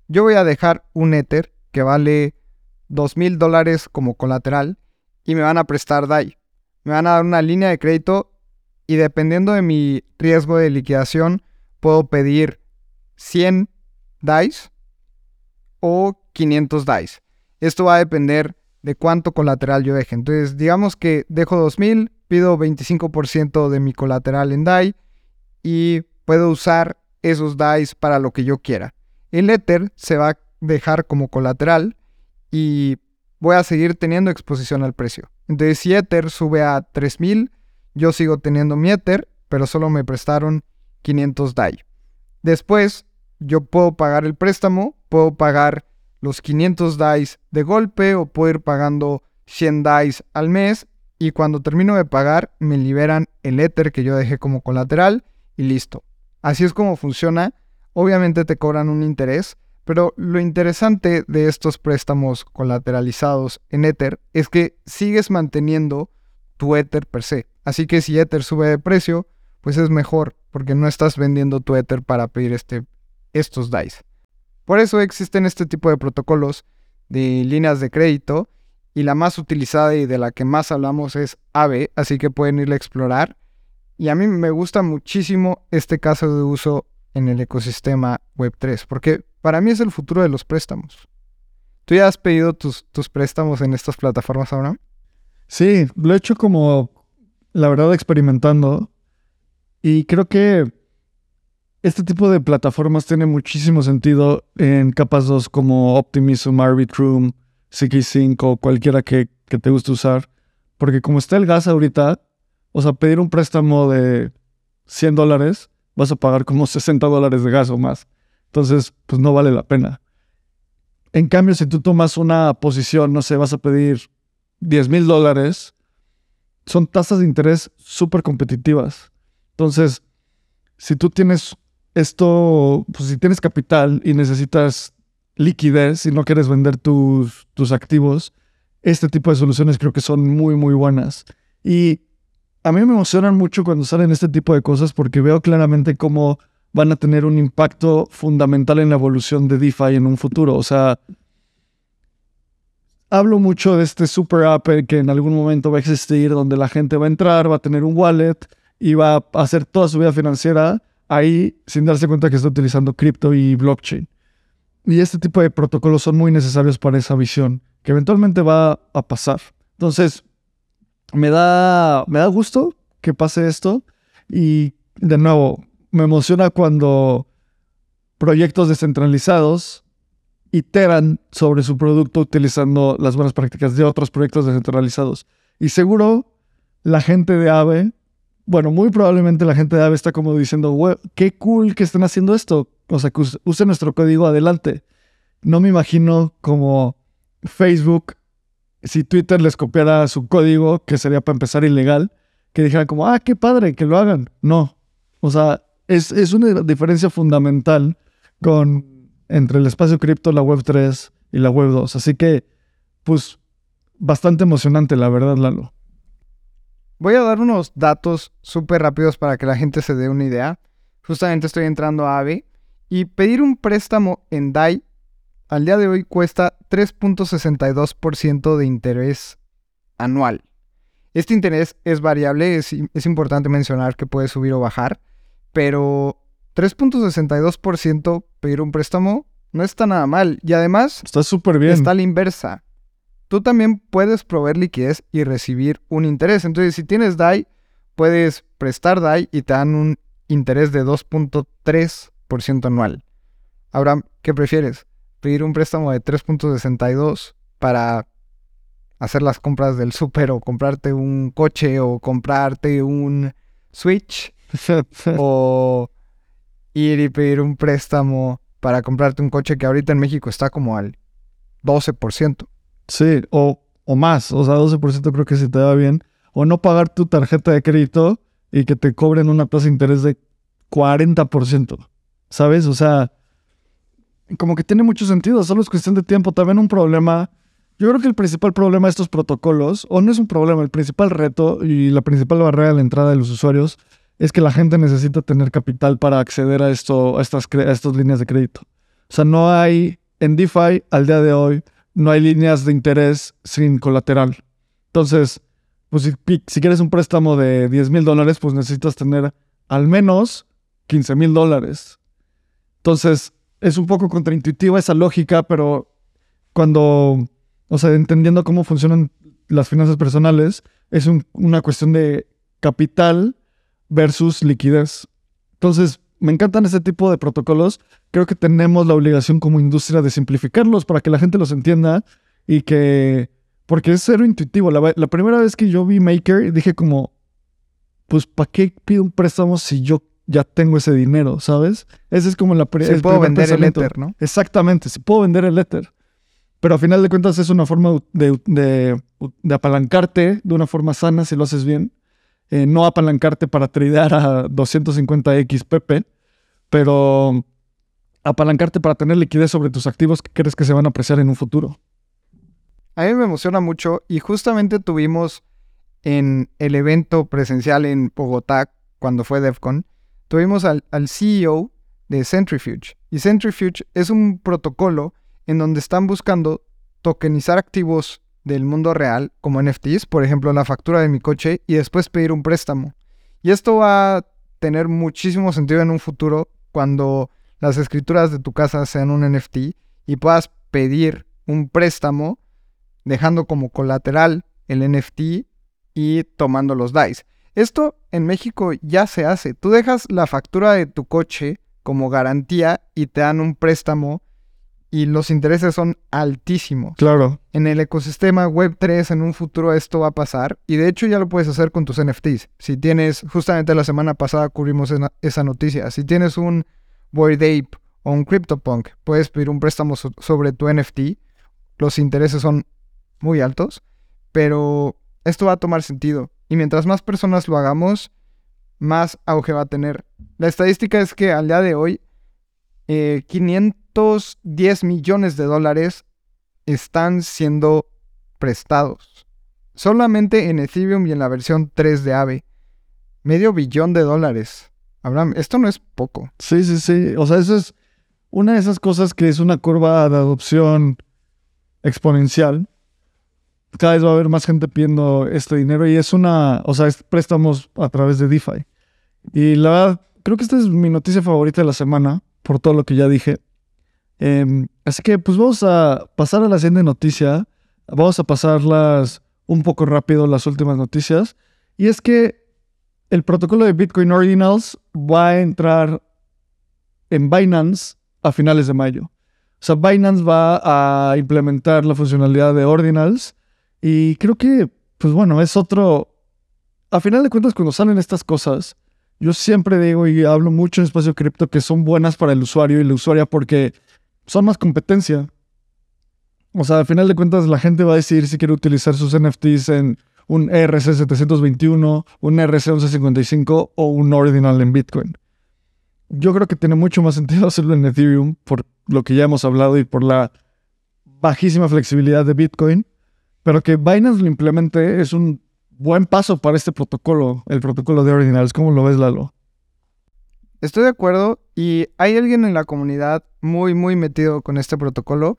Yo voy a dejar un Ether que vale dos mil dólares como colateral y me van a prestar DAI. Me van a dar una línea de crédito y dependiendo de mi riesgo de liquidación puedo pedir 100 DAIs o 500 DAIs. Esto va a depender de cuánto colateral yo deje. Entonces, digamos que dejo 2000, pido 25% de mi colateral en DAI y puedo usar esos DAIs para lo que yo quiera. El Ether se va a dejar como colateral y voy a seguir teniendo exposición al precio. Entonces, si Ether sube a 3000, yo sigo teniendo mi Ether, pero solo me prestaron 500 DAI. Después, yo puedo pagar el préstamo, puedo pagar los 500 DAIs de golpe o puedo ir pagando 100 DAIs al mes y cuando termino de pagar me liberan el Ether que yo dejé como colateral y listo. Así es como funciona. Obviamente te cobran un interés, pero lo interesante de estos préstamos colateralizados en Ether es que sigues manteniendo tu Ether per se. Así que si Ether sube de precio, pues es mejor porque no estás vendiendo tu Ether para pedir este, estos DAIs. Por eso existen este tipo de protocolos de líneas de crédito y la más utilizada y de la que más hablamos es AVE, así que pueden ir a explorar. Y a mí me gusta muchísimo este caso de uso en el ecosistema Web3, porque para mí es el futuro de los préstamos. ¿Tú ya has pedido tus, tus préstamos en estas plataformas ahora? Sí, lo he hecho como, la verdad, experimentando. Y creo que este tipo de plataformas tiene muchísimo sentido en capas 2 como Optimism, Arbitrum, CK5 o cualquiera que, que te guste usar. Porque como está el gas ahorita, o sea, pedir un préstamo de 100 dólares, vas a pagar como 60 dólares de gas o más. Entonces, pues no vale la pena. En cambio, si tú tomas una posición, no sé, vas a pedir 10 mil dólares, son tasas de interés súper competitivas. Entonces, si tú tienes esto, pues si tienes capital y necesitas liquidez y no quieres vender tus, tus activos, este tipo de soluciones creo que son muy, muy buenas. Y a mí me emocionan mucho cuando salen este tipo de cosas porque veo claramente cómo van a tener un impacto fundamental en la evolución de DeFi en un futuro. O sea, hablo mucho de este super app que en algún momento va a existir, donde la gente va a entrar, va a tener un wallet y va a hacer toda su vida financiera ahí sin darse cuenta que está utilizando cripto y blockchain. Y este tipo de protocolos son muy necesarios para esa visión, que eventualmente va a pasar. Entonces, me da, me da gusto que pase esto y de nuevo, me emociona cuando proyectos descentralizados iteran sobre su producto utilizando las buenas prácticas de otros proyectos descentralizados. Y seguro la gente de AVE, bueno, muy probablemente la gente de AVE está como diciendo, qué cool que estén haciendo esto. o sea, que use nuestro código adelante. No me imagino como Facebook, si Twitter les copiara su código, que sería para empezar ilegal, que dijeran como, ah, qué padre, que lo hagan. No. O sea, es, es una diferencia fundamental con, entre el espacio cripto, la web 3 y la web 2. Así que, pues, bastante emocionante, la verdad, Lalo. Voy a dar unos datos súper rápidos para que la gente se dé una idea. Justamente estoy entrando a AVE y pedir un préstamo en DAI al día de hoy cuesta 3.62% de interés anual. Este interés es variable, es, es, importante mencionar que puede subir o bajar, pero 3.62% pedir un préstamo no está nada mal. Y además, está súper bien. Está a la inversa. Tú también puedes proveer liquidez y recibir un interés. Entonces, si tienes DAI, puedes prestar DAI y te dan un interés de 2.3% anual. Ahora, ¿qué prefieres? ¿Pedir un préstamo de 3.62 para hacer las compras del súper o comprarte un coche o comprarte un Switch? ¿O ir y pedir un préstamo para comprarte un coche que ahorita en México está como al 12%. Sí, o, o más, o sea, 12% creo que si te va bien. O no pagar tu tarjeta de crédito y que te cobren una tasa de interés de 40%. ¿Sabes? O sea, como que tiene mucho sentido, solo es cuestión de tiempo. También un problema, yo creo que el principal problema de estos protocolos, o no es un problema, el principal reto y la principal barrera a la entrada de los usuarios es que la gente necesita tener capital para acceder a, esto, a, estas, a estas líneas de crédito. O sea, no hay, en DeFi al día de hoy, no hay líneas de interés sin colateral. Entonces, pues si, quieres un préstamo de 10 mil dólares, pues necesitas tener al menos 15 mil dólares. Entonces, es un poco contraintuitiva esa lógica, pero cuando, o sea, entendiendo cómo funcionan las finanzas personales, es una cuestión de capital versus liquidez. Entonces, me encantan ese tipo de protocolos. Creo que tenemos la obligación como industria de simplificarlos para que la gente los entienda y que... Porque es cero intuitivo. La, primera vez que yo vi Maker dije como, pues, ¿para qué pido un préstamo si yo ya tengo ese dinero, ¿sabes? Ese es como la si puedo vender el Ether, ¿no? Exactamente, si puedo vender el Ether. Pero a final de cuentas es una forma de, de apalancarte de una forma sana si lo haces bien. Eh, no apalancarte para tradear a 250x PP, pero apalancarte para tener liquidez sobre tus activos que crees que se van a apreciar en un futuro. A mí me emociona mucho y justamente tuvimos en el evento presencial en Bogotá, cuando fue DEFCON, tuvimos al, al CEO de Centrifuge. Y Centrifuge es un protocolo en donde están buscando tokenizar activos del mundo real, como NFTs, por ejemplo, la factura de mi coche, y después pedir un préstamo. Y esto va a tener muchísimo sentido en un futuro cuando las escrituras de tu casa sean un NFT y puedas pedir un préstamo dejando como colateral el NFT y tomando los DICE. Esto en México ya se hace. Tú dejas la factura de tu coche como garantía y te dan un préstamo y los intereses son altísimos. Claro. En el ecosistema Web3 en un futuro esto va a pasar y de hecho ya lo puedes hacer con tus NFTs. Si tienes, justamente la semana pasada cubrimos esa noticia, si tienes un Boyd Ape o un CryptoPunk, puedes pedir un préstamo sobre tu NFT. Los intereses son muy altos, pero esto va a tomar sentido y mientras más personas lo hagamos, más auge va a tener. La estadística es que al día de hoy, 500 eh, 10 millones de dólares están siendo prestados. Solamente en Ethereum y en la versión 3 de AVE. Medio billón de dólares. Abraham, esto no es poco. Sí, sí, sí. O sea, eso es una de esas cosas que es una curva de adopción exponencial. Cada vez va a haber más gente pidiendo este dinero y es una, o sea, es préstamos a través de DeFi. Y la verdad, creo que esta es mi noticia favorita de la semana, por todo lo que ya dije. Em, así que pues vamos a pasar a la siguiente noticia. Vamos a pasarlas un poco rápido las últimas noticias. Y es que el protocolo de Bitcoin Ordinals va a entrar en Binance a finales de mayo. O sea, Binance va a implementar la funcionalidad de Ordinals y creo que, pues bueno, es otro... A final de cuentas, cuando salen estas cosas, yo siempre digo y hablo mucho en espacio cripto que son buenas para el usuario y la usuaria porque son más competencia. O sea, al final de cuentas la gente va a decidir si quiere utilizar sus NFTs en un ERC721, un ERC1155 o un Ordinal en Bitcoin. Yo creo que tiene mucho más sentido hacerlo en Ethereum por lo que ya hemos hablado y por la bajísima flexibilidad de Bitcoin, pero que Binance lo implemente es un buen paso para este protocolo, el protocolo de Ordinals. ¿Cómo lo ves, Lalo? Estoy de acuerdo y hay alguien en la comunidad muy, muy metido con este protocolo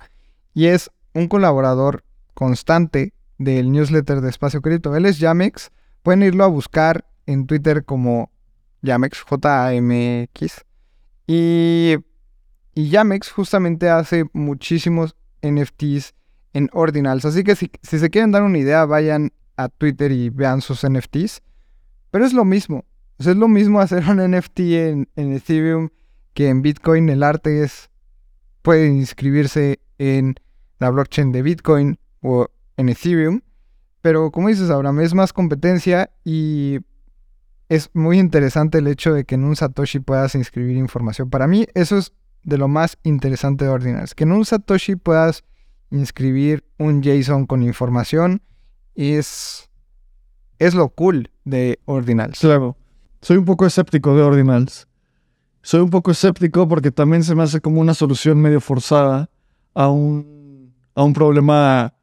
y es un colaborador constante del newsletter de Espacio Cripto. Él es Yamex. Pueden irlo a buscar en Twitter como Yamex, J-A-M-X. Y, y Yamex justamente hace muchísimos NFTs en Ordinals. Así que si, si se quieren dar una idea, vayan a Twitter y vean sus NFTs. Pero es lo mismo. Es lo mismo hacer un NFT en, Ethereum que en Bitcoin. El arte es. Puede inscribirse en la blockchain de Bitcoin o en Ethereum. Pero como dices, Abraham, es más competencia y es muy interesante el hecho de que en un Satoshi puedas inscribir información. Para mí, eso es de lo más interesante de Ordinals. Que en un Satoshi puedas inscribir un JSON con información es, es lo cool de Ordinals. Claro. Soy un poco escéptico de Ordinals. Soy un poco escéptico porque también se me hace como una solución medio forzada a un, a un problema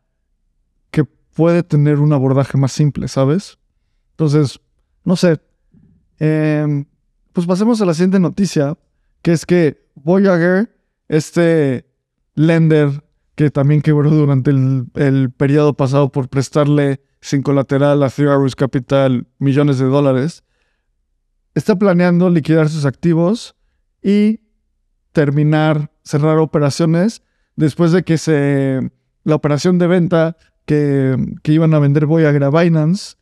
que puede tener un abordaje más simple, ¿sabes? Entonces, no sé. Em, pues pasemos a la siguiente noticia, que es que Voyager, este lender que también quebró durante el, periodo pasado por prestarle sin colateral a Three Capital millones de dólares, está planeando liquidar sus activos y terminar, cerrar operaciones después de que se, la operación de venta que, que iban a vender Voyager a Binance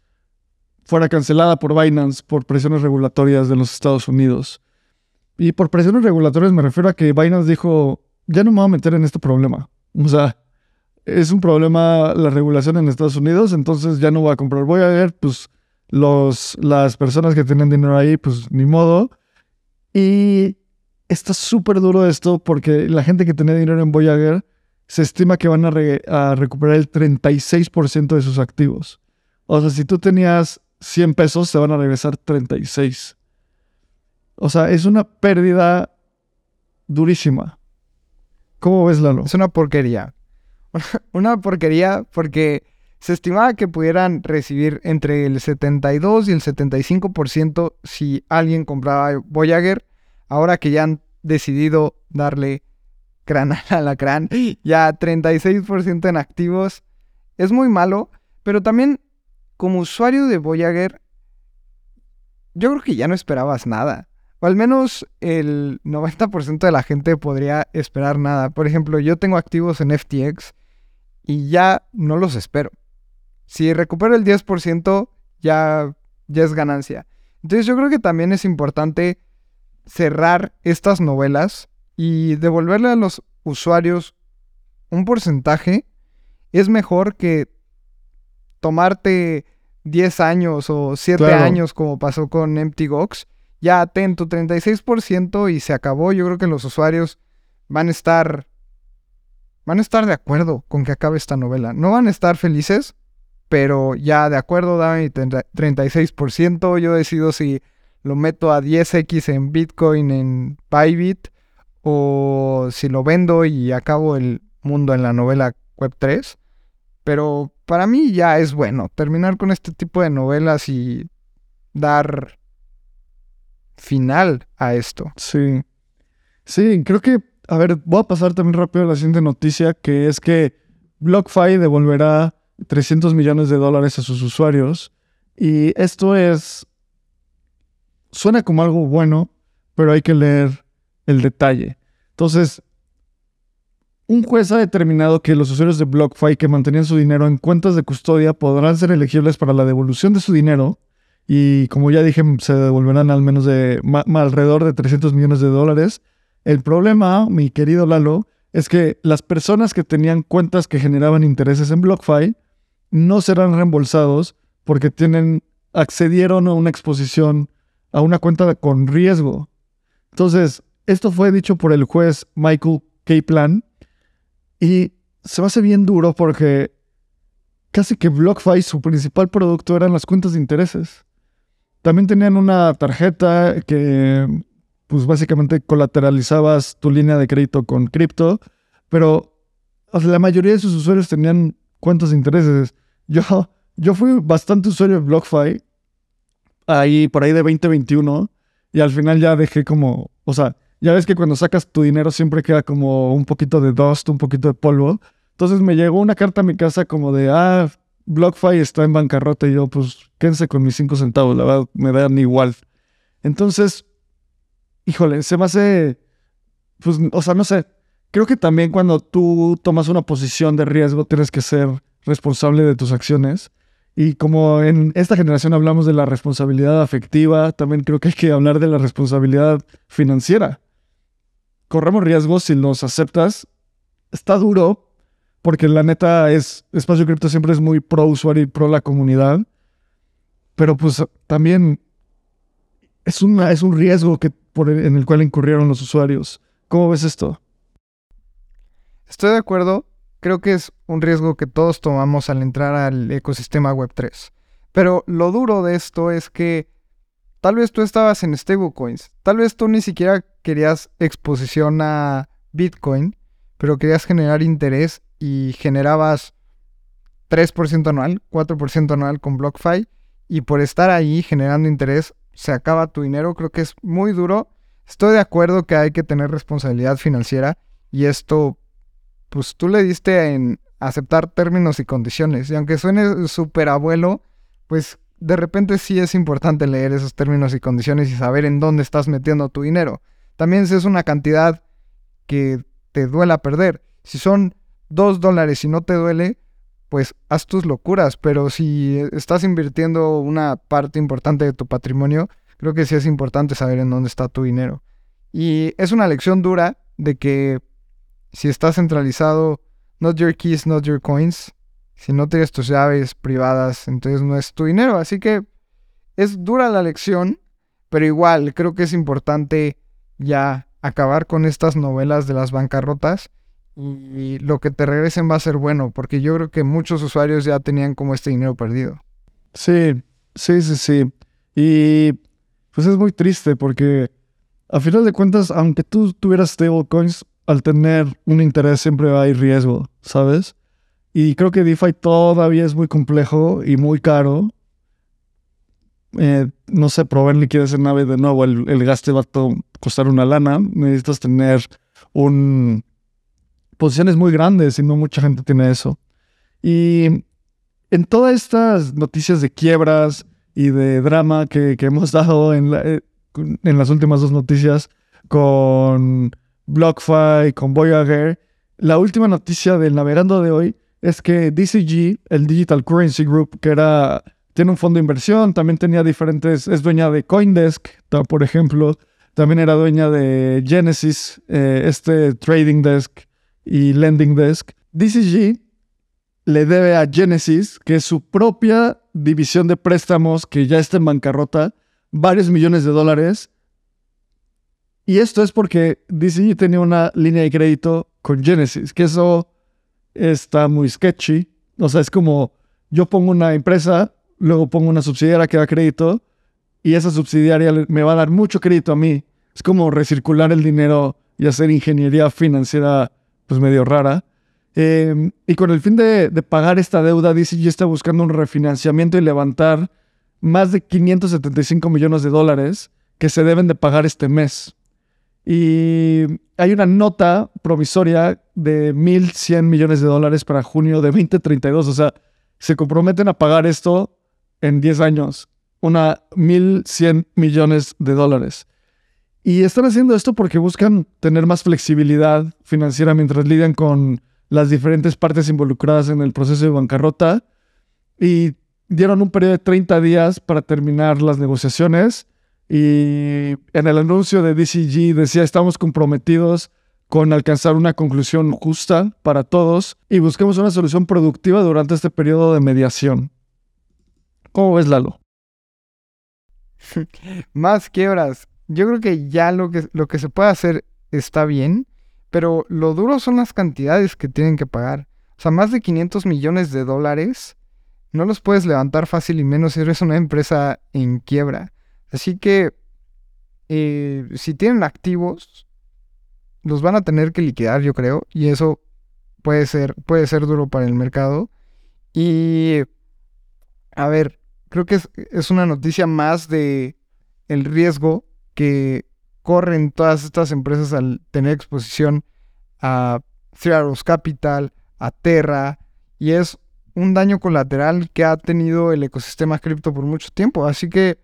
fuera cancelada por Binance por presiones regulatorias de los Estados Unidos. Y por presiones regulatorias me refiero a que Binance dijo, ya no me voy a meter en este problema. O sea, es un problema la regulación en Estados Unidos, entonces ya no voy a comprar Voyager, pues los, las personas que tienen dinero ahí, pues ni modo. Y está súper duro esto porque la gente que tenía dinero en Voyager se estima que van a, a recuperar el 36% de sus activos. O sea, si tú tenías 100 pesos, te van a regresar 36. O sea, es una pérdida durísima. ¿Cómo ves, Lalo? Es una porquería. una porquería porque se estimaba que pudieran recibir entre el 72 y el 75% si alguien compraba Voyager. Ahora que ya han decidido darle crán a la crán, ya 36% en activos. Es muy malo, pero también como usuario de Voyager, yo creo que ya no esperabas nada. O al menos el 90% de la gente podría esperar nada. Por ejemplo, yo tengo activos en FTX y ya no los espero. Si recupero el 10%, ya, ya es ganancia. Entonces yo creo que también es importante cerrar estas novelas y devolverle a los usuarios un porcentaje. Es mejor que tomarte 10 años o 7 años como pasó con Empty Gox ya atento, 36% y se acabó. Yo creo que los usuarios van a estar van a estar de acuerdo con que acabe esta novela. No van a estar felices, pero ya de acuerdo, dame 36%. Yo decido si lo meto a 10x en Bitcoin en Bybit o si lo vendo y acabo el mundo en la novela Web 3. Pero para mí ya es bueno terminar con este tipo de novelas y dar final a esto. Sí. Sí, creo que, a ver, voy a pasar también rápido a la siguiente noticia, que es que BlockFi devolverá 300 millones de dólares a sus usuarios. Y esto es, suena como algo bueno, pero hay que leer el detalle. Entonces, un juez ha determinado que los usuarios de BlockFi que mantenían su dinero en cuentas de custodia podrán ser elegibles para la devolución de su dinero y como ya dije, se devolverán al menos de alrededor de 300 millones de dólares. El problema, mi querido Lalo, es que las personas que tenían cuentas que generaban intereses en BlockFi no serán reembolsados porque tienen, accedieron a una exposición a una cuenta con riesgo. Entonces, esto fue dicho por el juez Michael Kaplan y se me hace bien duro porque casi que BlockFi, su principal producto eran las cuentas de intereses. También tenían una tarjeta que, pues básicamente colateralizabas tu línea de crédito con cripto, pero la mayoría de sus usuarios tenían cuentas de intereses. Yo, yo fui bastante usuario de BlockFi, ahí por ahí de 2021, y al final ya dejé como, o sea, ya ves que cuando sacas tu dinero siempre queda como un poquito de dust, un poquito de polvo. Entonces me llegó una carta a mi casa como de, ah, BlockFi está en bancarrota y yo, pues, quédense con mis cinco centavos, la verdad, me dan igual. Entonces, híjole, se me hace, pues, o sea, no sé, creo que también cuando tú tomas una posición de riesgo tienes que ser responsable de tus acciones. Y como en esta generación hablamos de la responsabilidad afectiva, también creo que hay que hablar de la responsabilidad financiera. Corremos riesgos si los aceptas. Está duro, porque la neta es, Espacio Cripto siempre es muy pro usuario y pro la comunidad, pero pues también es, una, es un riesgo que, por en el cual incurrieron los usuarios. ¿Cómo ves esto? Estoy de acuerdo, creo que es un riesgo que todos tomamos al entrar al ecosistema Web3. Pero lo duro de esto es que tal vez tú estabas en stablecoins, tal vez tú ni siquiera querías exposición a Bitcoin, pero querías generar interés y generabas 3% anual, 4% anual con BlockFi y por estar ahí generando interés se acaba tu dinero, creo que es muy duro. Estoy de acuerdo que hay que tener responsabilidad financiera y esto, pues tú le diste en aceptar términos y condiciones y aunque suene súper abuelo, pues de repente sí es importante leer esos términos y condiciones y saber en dónde estás metiendo tu dinero. También si es una cantidad que te duela perder. Si son dos dólares y no te duele, pues haz tus locuras. Pero si estás invirtiendo una parte importante de tu patrimonio, creo que sí es importante saber en dónde está tu dinero. Y es una lección dura de que si estás centralizado, not your keys, not your coins. Si no tienes tus llaves privadas, entonces no es tu dinero. Así que es dura la lección, pero igual creo que es importante ya acabar con estas novelas de las bancarrotas y lo que te regresen va a ser bueno, porque yo creo que muchos usuarios ya tenían como este dinero perdido. Sí, sí, sí, sí. Y pues es muy triste porque a final de cuentas, aunque tú tuvieras stablecoins, al tener un interés siempre hay riesgo, ¿sabes? Y creo que DeFi todavía es muy complejo y muy caro. Eh, no sé, probar liquidez en nave de nuevo, el, el va a costar una lana. Necesitas tener un, posiciones muy grandes y no mucha gente tiene eso. Y en todas estas noticias de quiebras y de drama que, hemos dado en, eh, en las últimas dos noticias con BlockFi, con Voyager, la última noticia del navegando de hoy es que DCG, el Digital Currency Group, que era tiene un fondo de inversión, también tenía diferentes, es dueña de Coindesk, por ejemplo, también era dueña de Genesis, eh, este trading desk y Lending Desk, DCG le debe a Genesis, que es su propia división de préstamos que ya está en bancarrota, varios millones de dólares. Y esto es porque DCG tenía una línea de crédito con Genesis, que eso está muy sketchy. O sea, es como yo pongo una empresa, luego pongo una subsidiaria que da crédito y esa subsidiaria me va a dar mucho crédito a mí. Es como recircular el dinero y hacer ingeniería financiera pues medio rara. Em, y con el fin de, pagar esta deuda, DCG está buscando un refinanciamiento y levantar más de 575 millones de dólares que se deben de pagar este mes. Y hay una nota provisoria de 1.100 millones de dólares para junio de 2032. O sea, se comprometen a pagar esto en 10 años. Una 1.100 millones de dólares. Y están haciendo esto porque buscan tener más flexibilidad financiera mientras lidian con las diferentes partes involucradas en el proceso de bancarrota. Y dieron un periodo de 30 días para terminar las negociaciones. Y en el anuncio de DCG decía, estamos comprometidos con alcanzar una conclusión justa para todos y busquemos una solución productiva durante este periodo de mediación. ¿Cómo ves, Lalo? Más quiebras. Yo creo que ya lo que, lo que se puede hacer está bien, pero lo duro son las cantidades que tienen que pagar. O sea, más de 500 millones de dólares no los puedes levantar fácil y menos si eres una empresa en quiebra. Así que eh, si tienen activos, los van a tener que liquidar, yo creo, y eso puede ser, puede ser duro para el mercado. Y a ver, creo que es, es una noticia más de el riesgo que corren todas estas empresas al tener exposición a Three Capital, a Terra, y es un daño colateral que ha tenido el ecosistema cripto por mucho tiempo. Así que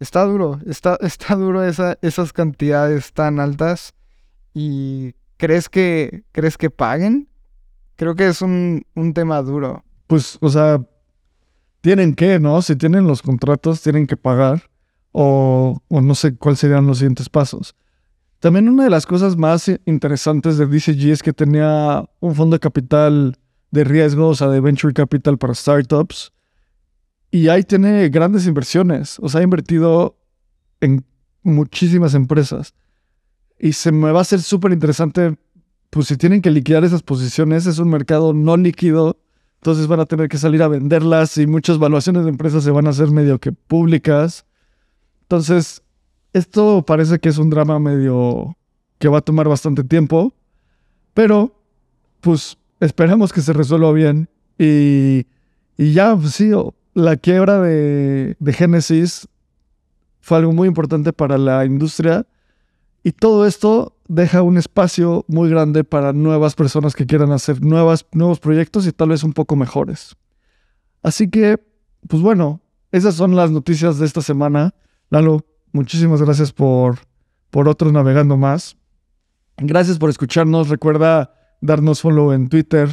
está duro, está, está duro esa, esas cantidades tan altas. ¿Y crees que, crees que paguen? Creo que es un, un tema duro. Pues, o sea, tienen que, ¿no? Si tienen los contratos, tienen que pagar. O, o no sé cuáles serían los siguientes pasos. También una de las cosas más interesantes de DCG es que tenía un fondo de capital de riesgo, o sea, de venture capital para startups. Y ahí tiene grandes inversiones. O sea, ha invertido en muchísimas empresas. Y se me va a hacer súper interesante, pues si tienen que liquidar esas posiciones, es un mercado no líquido. Entonces van a tener que salir a venderlas y muchas valuaciones de empresas se van a hacer medio que públicas. Entonces, esto parece que es un drama medio que va a tomar bastante tiempo. Pero, pues esperemos que se resuelva bien. Y, y ya, pues sí, la quiebra de, de Genesis fue algo muy importante para la industria. Y todo esto deja un espacio muy grande para nuevas personas que quieran hacer nuevas, nuevos proyectos y tal vez un poco mejores. Así que, pues bueno, esas son las noticias de esta semana. Lalo, muchísimas gracias por, por otros navegando más. Gracias por escucharnos. Recuerda darnos follow en Twitter,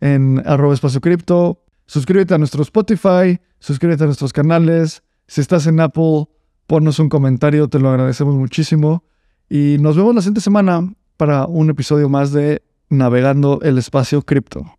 en arroba espacio cripto. Suscríbete a nuestro Spotify, suscríbete a nuestros canales. Si estás en Apple, ponnos un comentario, te lo agradecemos muchísimo. Y nos vemos la siguiente semana para un episodio más de Navegando el Espacio Cripto.